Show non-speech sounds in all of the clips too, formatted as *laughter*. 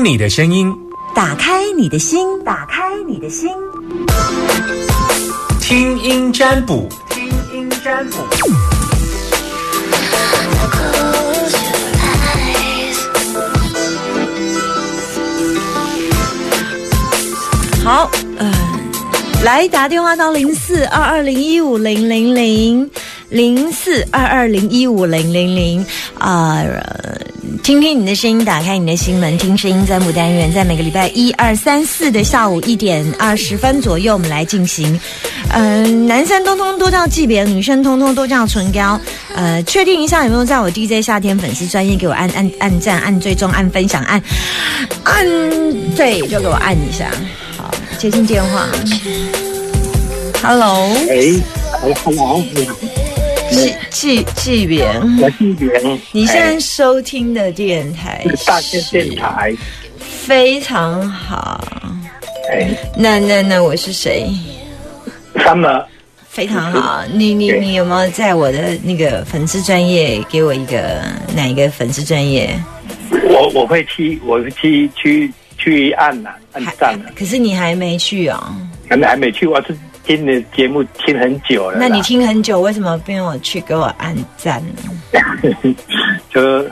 听你的声音，打开你的心，打开你的心，听音占卜，听音占卜。好，嗯、来打电话到零四二二零一五零零零零四二二零一五零零零啊，呃听听你的声音，打开你的心门，听声音在牡丹园，在每个礼拜一二三四的下午一点二十分左右，我们来进行。嗯、男生通通都叫季别，女生通通都叫唇膏。呃，确定一下有没有在我 DJ 夏天粉丝专业给我按按按赞、按追踪、按分享、按按对，就给我按一下。好，接听电话。Hello，哎你好，季季季别，我是袁。你现在收听的电台是大千电台，非常好。哎，那那那我是谁？他们非常好，你你你有没有在我的那个粉丝专业给我一个哪一个粉丝专业？我我会去，我会去去去按呐，按赞呐，可是你还没去哦。可能还没去，我是听你的节目听很久了。那你听很久，为什么不用我去给我按赞呢？*laughs* 就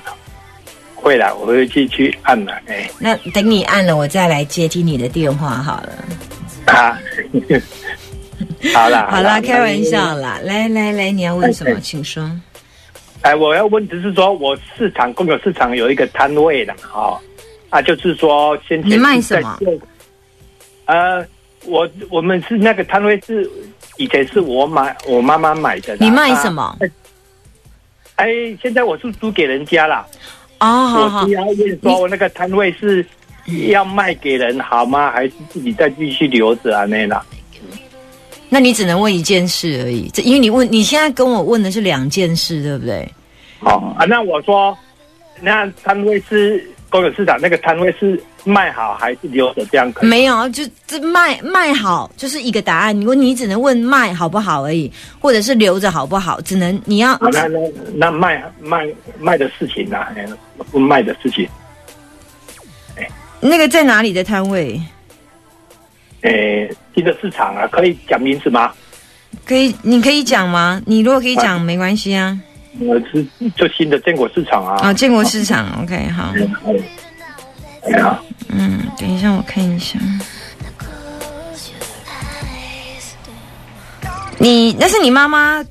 会啦，我会去去按了，哎，那等你按了，我再来接听你的电话好了。*laughs* 啊，*laughs* 好啦，好啦，开玩笑啦。来来来，你要问什么？请说。哎，我要问只是说，我市场共有市场有一个摊位的哈、啊，就是说先前你卖什么？呃，我我们是那个摊位是以前是我买我妈妈买的。你卖什么？哎，现在我是租给人家啦。哦，好好。要问说，那个摊位是要卖给人好吗？还是自己再继续留着啊？那啦。那你只能问一件事而已，这因为你问你现在跟我问的是两件事，对不对？好啊，那我说，那摊位是公有市场那个摊位是卖好还是留着？这样可以？没有，就这卖卖好就是一个答案。你问你只能问卖好不好而已，或者是留着好不好，只能你要啊，那那那卖卖卖的事情啊，哎不卖的事情，那个在哪里的摊位？诶，新的市场啊，可以讲名字吗？可以，你可以讲吗？你如果可以讲，没关系啊。我，是就新的建国市场啊。啊，建国市场，OK，好，哎呀，嗯，等一下我看一下。你那是你妈妈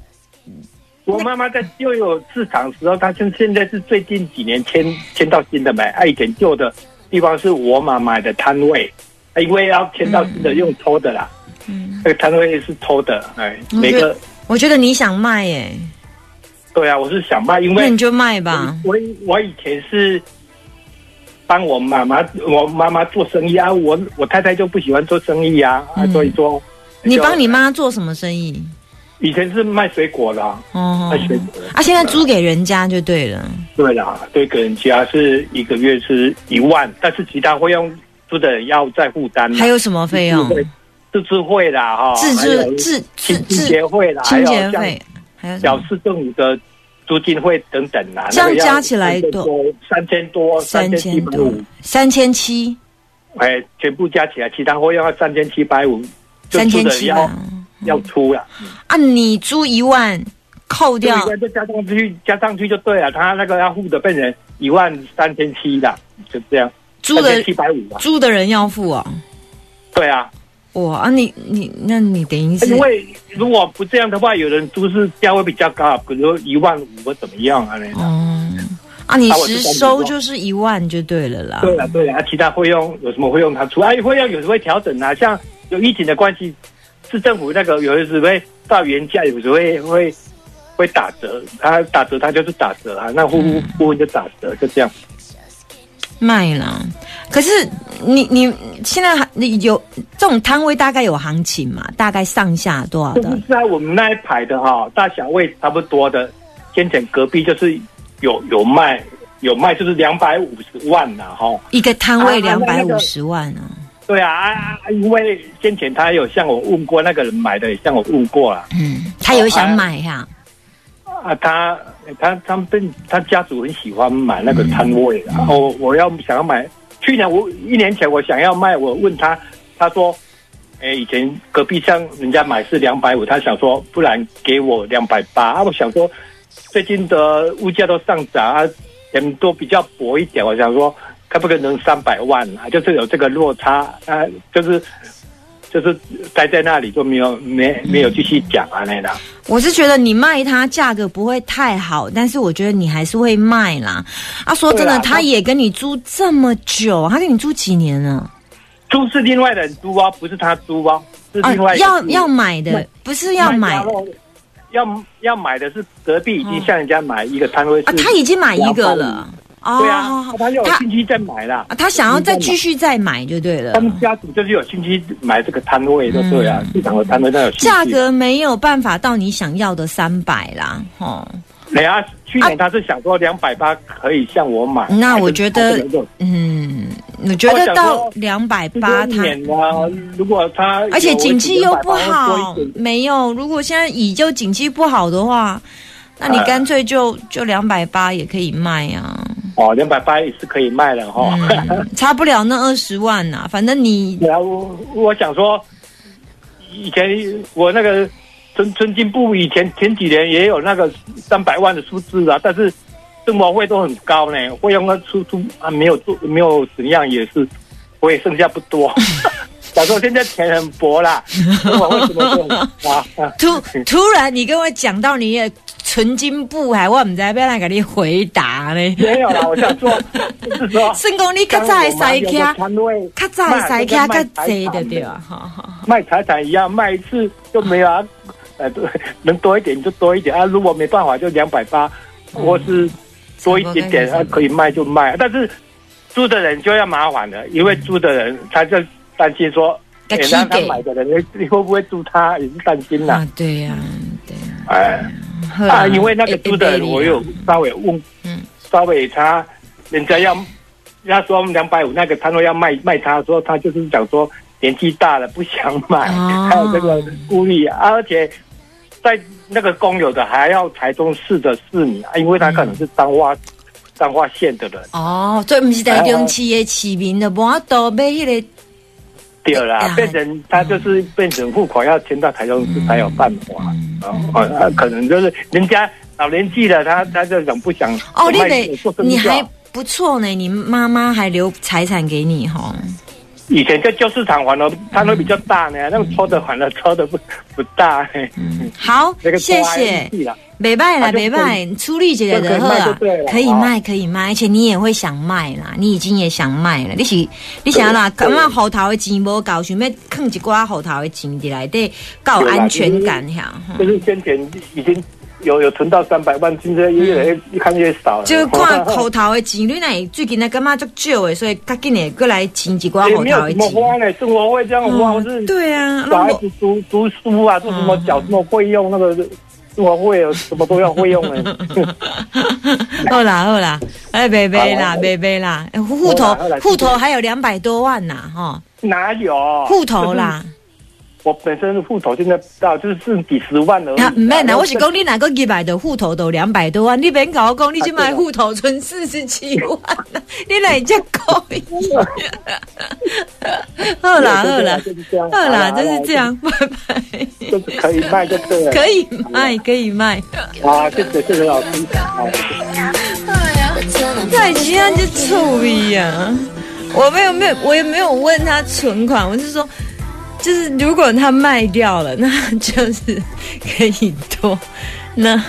我妈妈在旧有市场的时候，她就现在是最近几年迁迁到新的买，啊，以前旧的地方是我妈买的摊位，啊因为要迁到新的用抽的啦，嗯，那个摊位是抽的，哎，我觉得每个我觉得你想卖耶，对啊，我是想卖，因为那你就卖吧。我我以前是帮我妈妈，我妈妈做生意啊，我我太太就不喜欢做生意啊，啊，嗯所以说你帮你妈做什么生意？以前是卖水果的啊，哦卖水果的，啊，现在租给人家就对了。对啦，对，给人家是一个月是一万，但是其他费用租的人要再负担，还有什么费用？自治会啦，哈，自治自自清清自洁会啦，还清有像洁费，还有小市政府的租金费等等啊，这样加起来多多三千多，三千五，，三千七，哎，全部加起来，其他费用要三千七百五，三千七吧。要出了，啊，你租一万，扣掉。加上去，加上去就对了，他那个要付的变成一万三千七的，就这样，租的七百五啊，租的人要付哦。对啊，哇，啊你你那你等于是因为如果不这样的话，有人都是价位比较高，比如说一万五或怎么样啊？那种。哦啊，你实收就是一万就对了啦。对了对了，啊，其他费用有什么费用他出？啊，费用有时候会调整啊，像有疫情的关系，市政府那个有的时候会到原价，有时候会会会打折，他打折他就是打折啊，那户户部分就打折，就这样。卖了，可是你你现在还你有这种摊位大概有行情嘛？大概上下多少的就是？在我们那一排的哈，大小位差不多的，先前隔壁就是有有卖有卖，就是两百五十万呐哈。一个摊位啊两百五十万啊！对啊因为先前他有向我问过，那个人买的也向我问过了嗯，他有想买呀、啊，他他他们他家族很喜欢买那个摊位的，然后我要想要买去年我一年前我想要卖，我问他，他说，哎，以前隔壁乡人家买是两百五，他想说不然给我两百八啊。我想说最近的物价都上涨啊，人都比较薄一点，我想说可不可能三百万啊？就是有这个落差啊，就是就是待在那里就没有没没有继续讲啊那的。我是觉得你卖它价格不会太好，但是我觉得你还是会卖啦。啊，说真的，他也跟你租这么久，他跟你租几年了？租是另外的人租啊，不是他租啊，是啊另外，要要买的，不是要买要要买的是隔壁已经哦向人家买一个摊位是啊，他已经买一个了。哦，对啊，他就有兴趣再买啦。啊，。他想要再继续再买就对了。他。们家族就是有兴趣买这个摊位，就对啊，市场的摊位那有价格没有办法到你想要的三百啦，哦，对啊，去年他是想说两百八可以向我买，那我觉得嗯，我觉得到两百八，他如果他而且景气又不好没有。如果现在以就景气不好的话，那你干脆就就两百八也可以卖啊，哦，两百八也是可以卖了哈。嗯，差不了那二十万呐、反正你对啊，我我想说，以前我那个村村金部以前前几年也有那个三百万的数字啊，但是生活费都很高呢，费用呢出出啊没有做没有怎样也是，我也剩下不多。*laughs* 想说现在钱很薄啦，生活费怎么都很高啊？*laughs* 突突然你跟我讲到你的纯金部，还我唔知要来给你回答呢。没有啦，我想说，就是说，*laughs* 算讲你较早的西有卡个，摊位较早的西卡较济的对啊。卖财产一样，卖一次就没有啊，*laughs* 呃，对，能多一点就多一点啊，如果没办法就两百八，或是多一点点，啊，可以卖就卖，但是租的人就要麻烦了，因为租的人他就担心说，要起诶让他给。买的人你会不会租他，也是担心呐，啊，对呀、对呀、哎啊，因为那个租的人我有稍微问，嗯。稍微他人家要，人家说两百五那个摊位要卖卖他，说他就是讲说年纪大了不想买，哦。*laughs* 还有这个顾虑啊，而且在那个公有的还要台中市的市民啊，因为他可能是彰化彰化县的人，哦，这不是台中市的市民的，无法度买迄个对啦哎，变成他就是变成户口要迁到台中市才有办法，哦，啊可能就是人家老年纪了，他他就想不想哦，你卖得你还不错呢，你妈妈还留财产给你哈。以前在旧市场反而摊位比较大呢，那个抽的反而抽的不不大，嗯，好那个，谢谢没卖啦，啊就没卖，处理这个就好啊可以卖可以卖，而且你也会想卖啦，你已经也想卖了，你是你想啦，感觉后头的钱无够，想要放一寡后头的钱伫内底，够有安全感呀。就是先前已经有有存到三百万，现在越来越越看越少了。就看口头的钱，你乃最近呢感觉足少的，所以较紧的过来请一寡后也没有头的钱。什么花呢，生活费这样花，或是对啊，小孩子读读书啊，做什么缴什么费用，那个生活费啊什么都要费用的。*laughs* 好啦 *laughs* 好啦，哎，别别啦，别别啦，哎户头户头还有两百多万呐，哈，哪有户头？啦。我本身的户头现在到就是剩几十万而已。啊，唔免啦，我是讲你哪个一百的户头都两百多万，你免甲我讲你去买户头存四十七万，*laughs* 你哪只高？*laughs* 好啦好啦好啦，就是这，样，拜拜。就是可以卖就对了。可以卖可以卖，啊，谢谢谢谢老师。好太奇安就臭逼呀！我没有没有，我也没有问他存款，我是说，就是如果他卖掉了，那就是可以多那。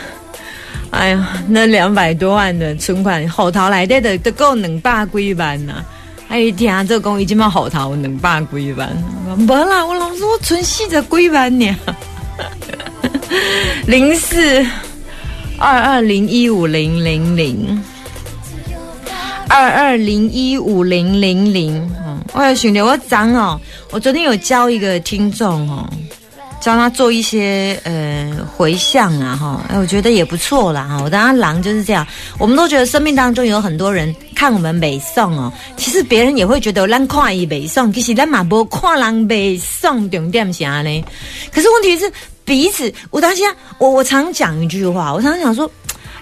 哎呀，那两百多万的存款，后头来的都够两百几万呐、哎，一听这讲，伊即马后头两百几万，我说无啦，我老师我存四十几万呢。*laughs* 零四二二零一五零零零。二二零一五零零零，我有想到我讲哦，我昨天有教一个听众哦，教他做一些呃回向啊哈，哎，我觉得也不错啦哈。我当他狼就是这样，我们都觉得生命当中有很多人看我们美颂哦，其实别人也会觉得咱看伊美颂，其实咱嘛无看人美颂重点是安呢。可是问题是彼此，我当下我我常讲一句话，我常常讲说。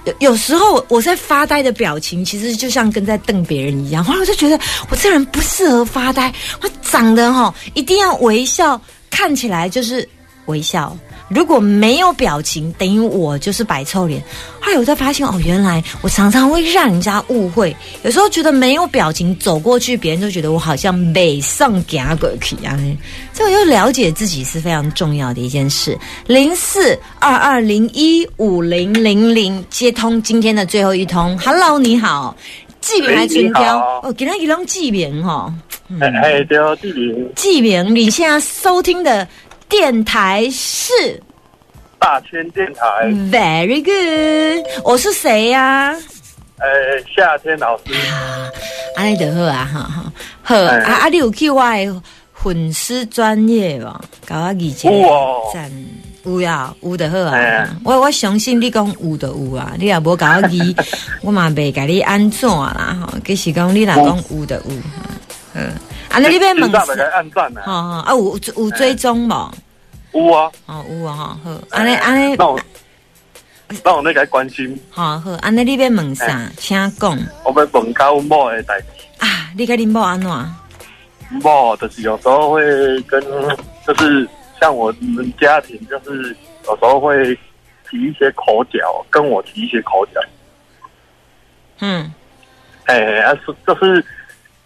有有时候我在发呆的表情，其实就像跟在瞪别人一样。后来我就觉得我这人不适合发呆，我长得哈一定要微笑，看起来就是微笑。如果没有表情，等于我就是摆臭脸。后来我才发现，哦，原来我常常会让人家误会。有时候觉得没有表情走过去，别人就觉得我好像美上假鬼一样。这我就了解自己是非常重要的一件事。零四二二零一五零零零接通今天的最后一通，Hello，你好，记名还存标哦，给他一张记名哈。哎哎，对哦，记名。记名，你现在收听的。电台是大千电台，Very good。我是谁呀？呃，夏天老师。安尼就好啊，哈哈。好啊啊！你有去我的粉丝专业吧？搞我以前赞有呀，有的好啊。我我相信你讲有的有啊，你也无搞我记，*laughs* 我嘛未甲你安怎啦哈。其实讲你若讲有的有，嗯。啊，那你边问，好好啊，有有追踪无？有啊，哦有啊哈，好，安尼安尼，那我那我那个关心，好好，安尼你边问啥？请讲。我要问高某的代志啊，你跟你某安怎？某就是有时候会跟，就是像我们家庭，就是有时候会提一些口角，跟我提一些口角。嗯，哎，是就是。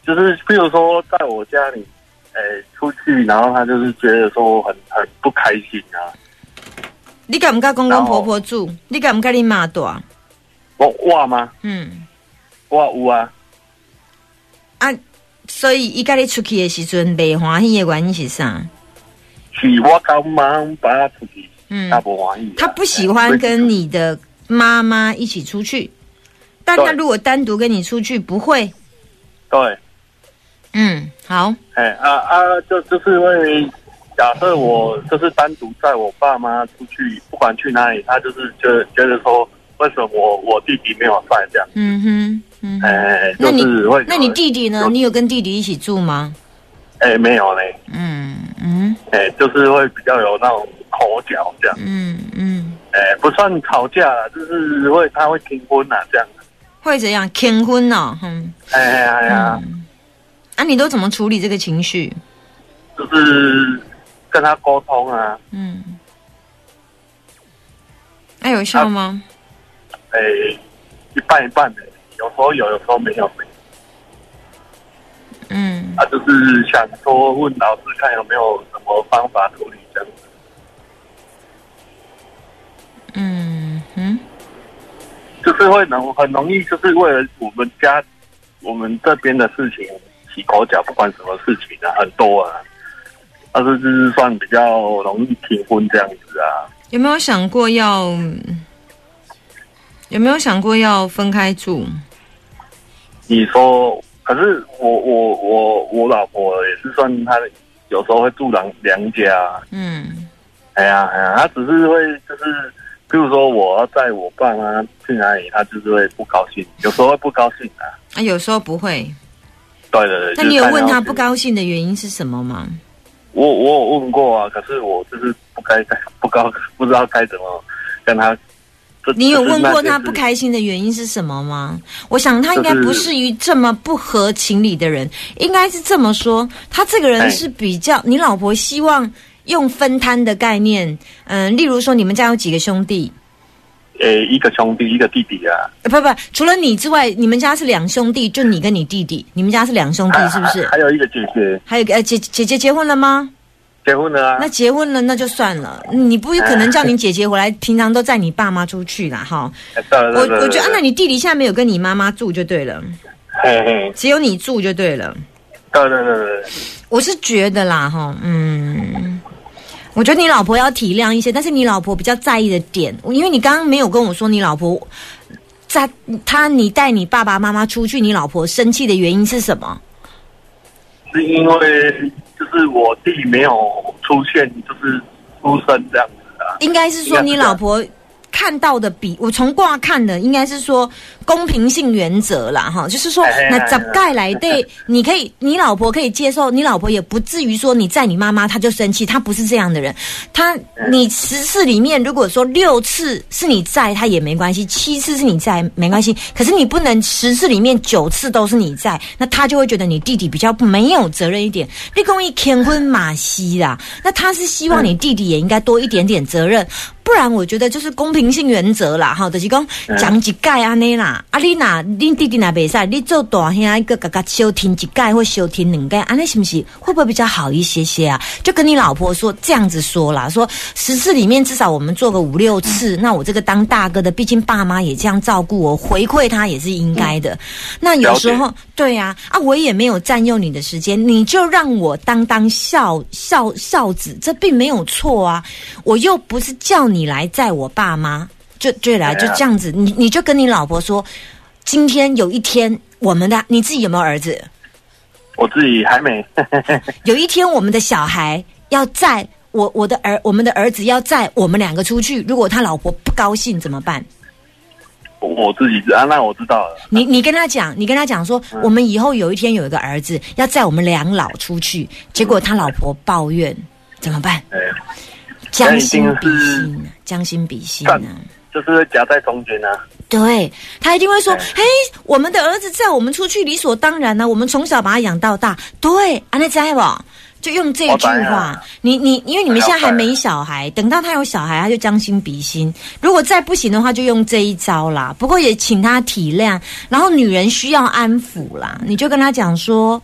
就是，譬如说，在我家里，诶，出去，然后他就是觉得说很很不开心啊。你敢不敢公公婆婆住？你敢不敢你妈住？我我吗？嗯，我有啊。啊，所以伊跟你出去的时阵，没欢喜的原因是啥？是我刚忙把他出去，嗯，他不欢喜。他不喜欢跟你的妈妈一起出去，但他如果单独跟你出去，不会。对。嗯，好。哎啊啊，就就是因为假设我就是单独载我爸妈出去，不管去哪里，他就是觉得觉得说，为什么我我弟弟没有在这样？嗯哼，嗯，哎，就是会。那你弟弟呢？你有跟弟弟一起住吗？哎，没有嘞。嗯嗯。哎，就是会比较有那种口角这样。嗯嗯。哎，不算吵架了，就是会他会订婚啊这样。会怎样？订婚哦，哼。哎呀呀。那你都怎么处理这个情绪？就是跟他沟通啊。嗯。那有效吗？哎，一半一半的，有时候有，有时候没有。嗯。啊就是想说问老师看有没有什么方法处理这样子。嗯哼。就是会能很容易，就是为了我们家我们这边的事情。起口角，不管什么事情啊，很多啊，但是就是算比较容易结婚这样子啊。有没有想过要？有没有想过要分开住？你说，可是我我我我老婆也是算她有时候会住娘娘家。嗯，哎呀哎呀，她只是会就是，比如说我要带我爸妈去哪里，她就是会不高兴，有时候会不高兴啊。啊，有时候不会。对对对，那你有问他不高兴的原因是什么吗？我我有问过啊，可是我就是不该 *laughs* 不高，不知道该怎么跟他。你有问过他不开心的原因是什么吗？我想他应该不是于这么不合情理的人，应该是这么说，他这个人是比较。你老婆希望用分摊的概念，嗯，例如说你们家有几个兄弟？呃，一个兄弟，一个弟弟啊。不不，除了你之外，你们家是两兄弟，就你跟你弟弟，你们家是两兄弟，是不是？还有一个姐姐。还有个呃，姐姐姐结婚了吗？结婚了啊。那结婚了，那就算了。你不可能叫你姐姐回来，平常都载你爸妈出去啦，哈。我我觉得，那你弟弟现在没有跟你妈妈住就对了。嘿嘿。只有你住就对了。对对对对。我是觉得啦，哈，嗯。我觉得你老婆要体谅一些，但是你老婆比较在意的点，因为你刚刚没有跟我说你老婆在他你带你爸爸妈妈出去，你老婆生气的原因是什么？是因为就是我弟没有出现，就是出生这样子啊。应该是说你老婆看到的比我从卦看的，应该是说公平性原则啦，哈，就是说那怎盖来对，你可以，*laughs* 你老婆可以接受，你老婆也不至于说你在你妈妈她就生气，她不是这样的人，她你十次里面如果说六次是你在，她也没关系，七次是你在没关系，可是你不能十次里面九次都是你在，那她就会觉得你弟弟比较没有责任一点，立功一天婚马西啦，那她是希望你弟弟也应该多一点点责任。不然我觉得就是公平性原则啦，哈，就是讲讲一盖安尼啦，啊你若恁弟弟若袂使，你做大兄一个嘎嘎休停一盖或休停两盖，安尼是不是会不会比较好一些些啊？就跟你老婆说这样子说啦，说十次里面至少我们做个五六次，那我这个当大哥的，毕竟爸妈也这样照顾我，回馈他也是应该的。那有时候对呀、啊，我也没有占用你的时间，你就让我当当孝孝孝子，这并没有错啊。我又不是叫你来载我爸妈，就对了，就这样子。你你就跟你老婆说，今天有一天我们的你自己有没有儿子？我自己还没，*laughs* 有一天我们的小孩要载我我的儿我们的儿子要载我们两个出去，如果他老婆不高兴怎么办？我我自己知啊，那我知道了。你你跟他讲，你跟他讲说，我们以后有一天有一个儿子要载我们两老出去，结果他老婆抱怨，怎么办？哎，将心比心啊，将心比心啊。就是会夹在中间啊。对他一定会说：“对嘿，我们的儿子在我们出去，理所当然呢、我们从小把他养到大。”对，安内在不？就用这句话啊。你你，因为你们现在还没小孩，等到他有小孩，他就将心比心。如果再不行的话，就用这一招啦。不过也请他体谅，然后女人需要安抚啦，你就跟他讲说。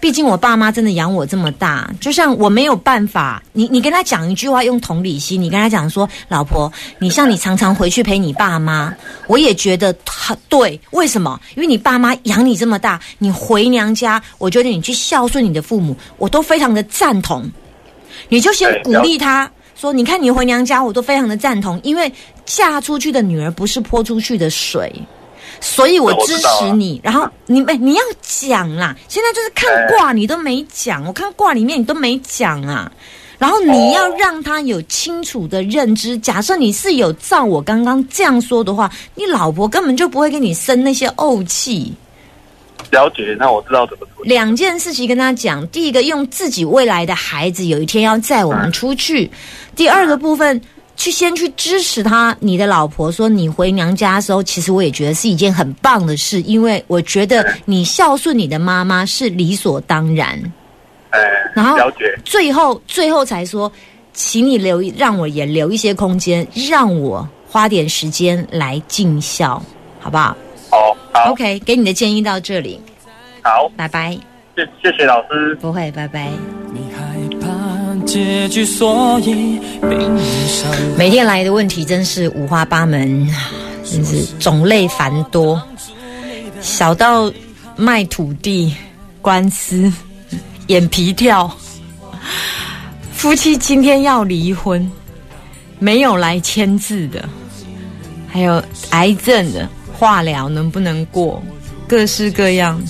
毕竟我爸妈真的养我这么大，就像我没有办法，你你跟他讲一句话，用同理心，你跟他讲说，老婆，你像你常常回去陪你爸妈，我也觉得他对，为什么？因为你爸妈养你这么大，你回娘家，我觉得你去孝顺你的父母，我都非常的赞同。你就先鼓励他说，你看你回娘家，我都非常的赞同，因为嫁出去的女儿不是泼出去的水。所以我支持你，然后你们你要讲啦。现在就是看卦你都没讲，我看卦里面你都没讲啊。然后你要让他有清楚的认知。假设你是有照我刚刚这样说的话，你老婆根本就不会跟你生那些怄气。了解，那我知道怎么做。两件事情跟他讲：第一个，用自己未来的孩子有一天要载我们出去；第二个部分，去先去支持他。你的老婆说你回娘家的时候，其实我也觉得是一件很棒的事，因为我觉得你孝顺你的妈妈是理所当然。哎，然后了解，最后最后才说，请你留让我也留一些空间，让我花点时间来尽孝，好不好好，好，？OK，给你的建议到这里，好，拜拜。谢谢谢老师。不会，拜拜。你害怕结局，所以并不想每天来的问题真是五花八门，真是种类繁多，小到卖土地、官司、眼皮跳，夫妻今天要离婚，没有来签字的，还有癌症的化疗能不能过，各式各样。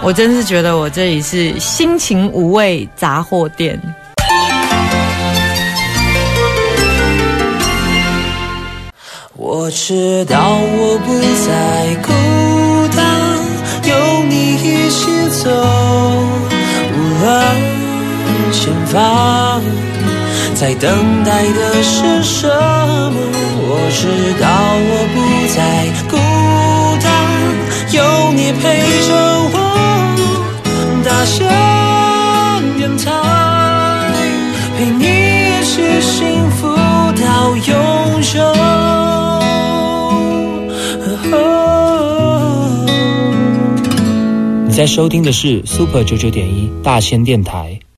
我真是觉得我这里是心情无味杂货店。我知道我不再孤单，有你一起走，无论前方在等待的是什么。我知道我不再孤单，有你陪着我，大声电台，陪你一起幸福到永在收听的是 Super 九九点一大千电台。